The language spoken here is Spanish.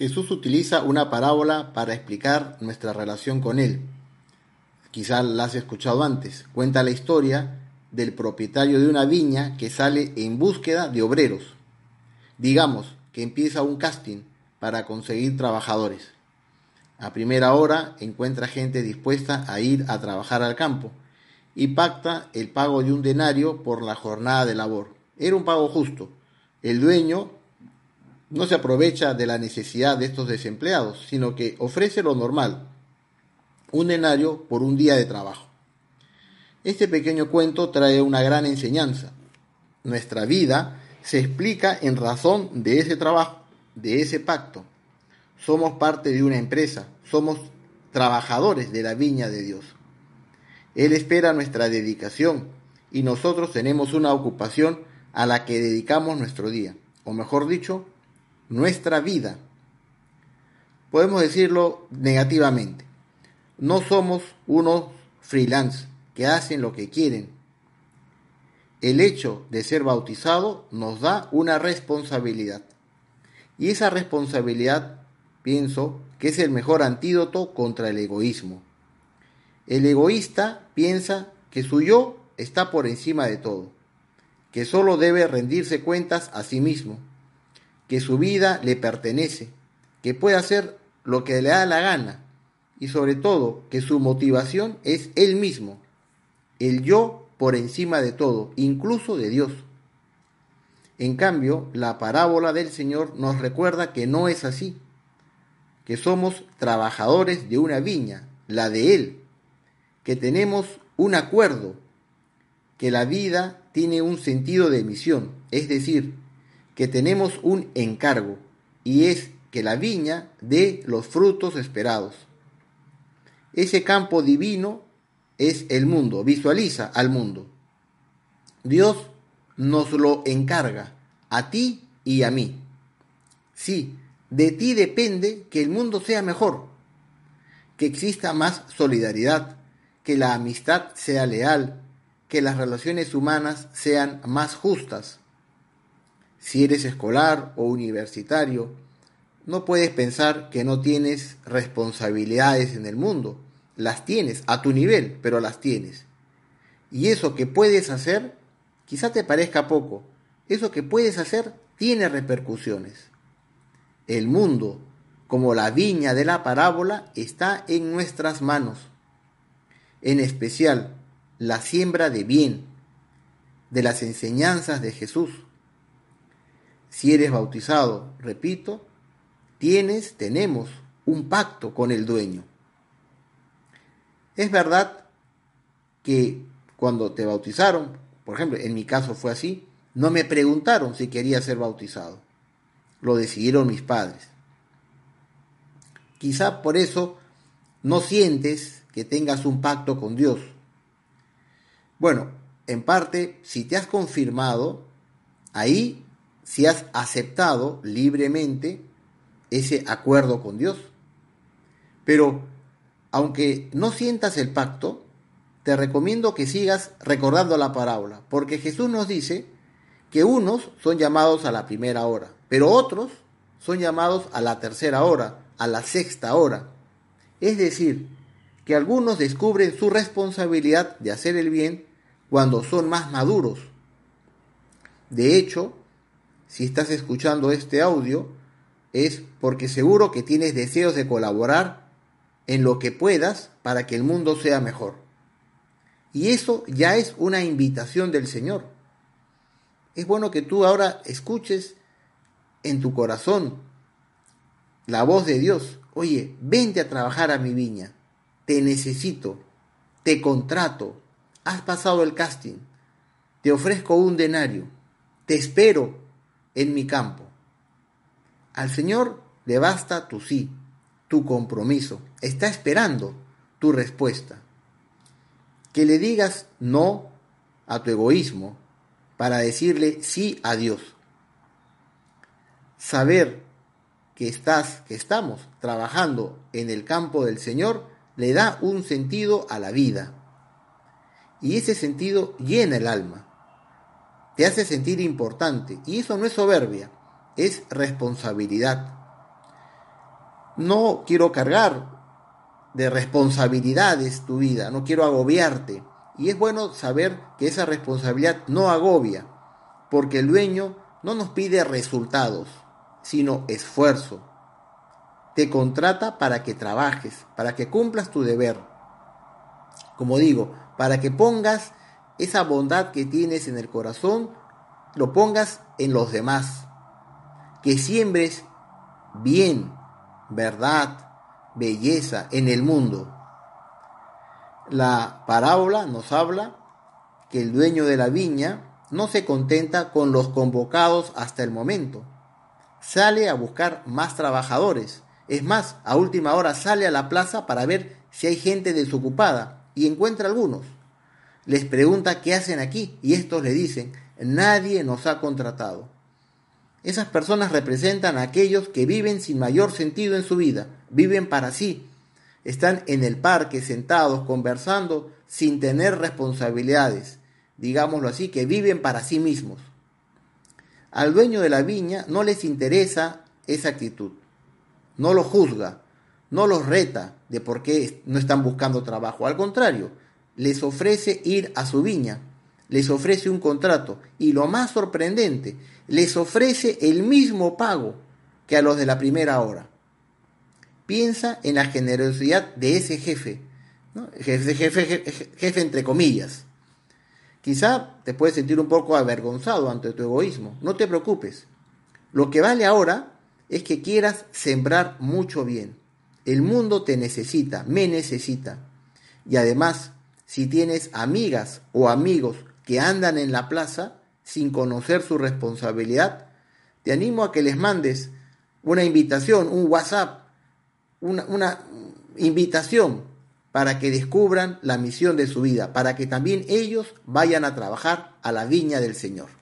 Jesús utiliza una parábola para explicar nuestra relación con Él. Quizá la has escuchado antes. Cuenta la historia del propietario de una viña que sale en búsqueda de obreros. Digamos que empieza un casting para conseguir trabajadores. A primera hora encuentra gente dispuesta a ir a trabajar al campo y pacta el pago de un denario por la jornada de labor. Era un pago justo. El dueño no se aprovecha de la necesidad de estos desempleados, sino que ofrece lo normal, un denario por un día de trabajo. Este pequeño cuento trae una gran enseñanza. Nuestra vida se explica en razón de ese trabajo, de ese pacto. Somos parte de una empresa, somos trabajadores de la viña de Dios. Él espera nuestra dedicación y nosotros tenemos una ocupación a la que dedicamos nuestro día, o mejor dicho, nuestra vida. Podemos decirlo negativamente. No somos unos freelance que hacen lo que quieren. El hecho de ser bautizado nos da una responsabilidad. Y esa responsabilidad, pienso, que es el mejor antídoto contra el egoísmo. El egoísta piensa que su yo está por encima de todo, que solo debe rendirse cuentas a sí mismo que su vida le pertenece, que puede hacer lo que le da la gana y sobre todo que su motivación es él mismo, el yo por encima de todo, incluso de Dios. En cambio, la parábola del Señor nos recuerda que no es así, que somos trabajadores de una viña, la de Él, que tenemos un acuerdo, que la vida tiene un sentido de misión, es decir, que tenemos un encargo y es que la viña dé los frutos esperados. Ese campo divino es el mundo, visualiza al mundo. Dios nos lo encarga a ti y a mí. Sí, de ti depende que el mundo sea mejor, que exista más solidaridad, que la amistad sea leal, que las relaciones humanas sean más justas, si eres escolar o universitario, no puedes pensar que no tienes responsabilidades en el mundo. Las tienes a tu nivel, pero las tienes. Y eso que puedes hacer, quizá te parezca poco, eso que puedes hacer tiene repercusiones. El mundo, como la viña de la parábola, está en nuestras manos. En especial, la siembra de bien, de las enseñanzas de Jesús si eres bautizado, repito, tienes, tenemos un pacto con el dueño. Es verdad que cuando te bautizaron, por ejemplo, en mi caso fue así, no me preguntaron si quería ser bautizado. Lo decidieron mis padres. Quizá por eso no sientes que tengas un pacto con Dios. Bueno, en parte, si te has confirmado, ahí si has aceptado libremente ese acuerdo con Dios. Pero aunque no sientas el pacto, te recomiendo que sigas recordando la parábola, porque Jesús nos dice que unos son llamados a la primera hora, pero otros son llamados a la tercera hora, a la sexta hora. Es decir, que algunos descubren su responsabilidad de hacer el bien cuando son más maduros. De hecho, si estás escuchando este audio, es porque seguro que tienes deseos de colaborar en lo que puedas para que el mundo sea mejor. Y eso ya es una invitación del Señor. Es bueno que tú ahora escuches en tu corazón la voz de Dios. Oye, vente a trabajar a mi viña. Te necesito. Te contrato. Has pasado el casting. Te ofrezco un denario. Te espero en mi campo. Al Señor le basta tu sí, tu compromiso. Está esperando tu respuesta. Que le digas no a tu egoísmo para decirle sí a Dios. Saber que estás, que estamos trabajando en el campo del Señor, le da un sentido a la vida. Y ese sentido llena el alma te hace sentir importante. Y eso no es soberbia, es responsabilidad. no quiero cargar de responsabilidades tu vida, no quiero agobiarte. Y es bueno saber que esa responsabilidad no agobia, porque el dueño no nos pide resultados, sino esfuerzo. Te contrata para que trabajes, para que cumplas tu deber. Como digo, para que pongas esa bondad que tienes en el corazón, lo pongas en los demás. Que siembres bien, verdad, belleza en el mundo. La parábola nos habla que el dueño de la viña no se contenta con los convocados hasta el momento. Sale a buscar más trabajadores. Es más, a última hora sale a la plaza para ver si hay gente desocupada y encuentra algunos. Les pregunta qué hacen aquí y estos le dicen, nadie nos ha contratado. Esas personas representan a aquellos que viven sin mayor sentido en su vida, viven para sí, están en el parque sentados conversando sin tener responsabilidades, digámoslo así, que viven para sí mismos. Al dueño de la viña no les interesa esa actitud, no lo juzga, no los reta de por qué no están buscando trabajo, al contrario, les ofrece ir a su viña, les ofrece un contrato y lo más sorprendente, les ofrece el mismo pago que a los de la primera hora. Piensa en la generosidad de ese jefe, jefe, jefe, jefe, entre comillas. Quizá te puedes sentir un poco avergonzado ante tu egoísmo. No te preocupes. Lo que vale ahora es que quieras sembrar mucho bien. El mundo te necesita, me necesita. Y además, si tienes amigas o amigos que andan en la plaza sin conocer su responsabilidad, te animo a que les mandes una invitación, un WhatsApp, una, una invitación para que descubran la misión de su vida, para que también ellos vayan a trabajar a la viña del Señor.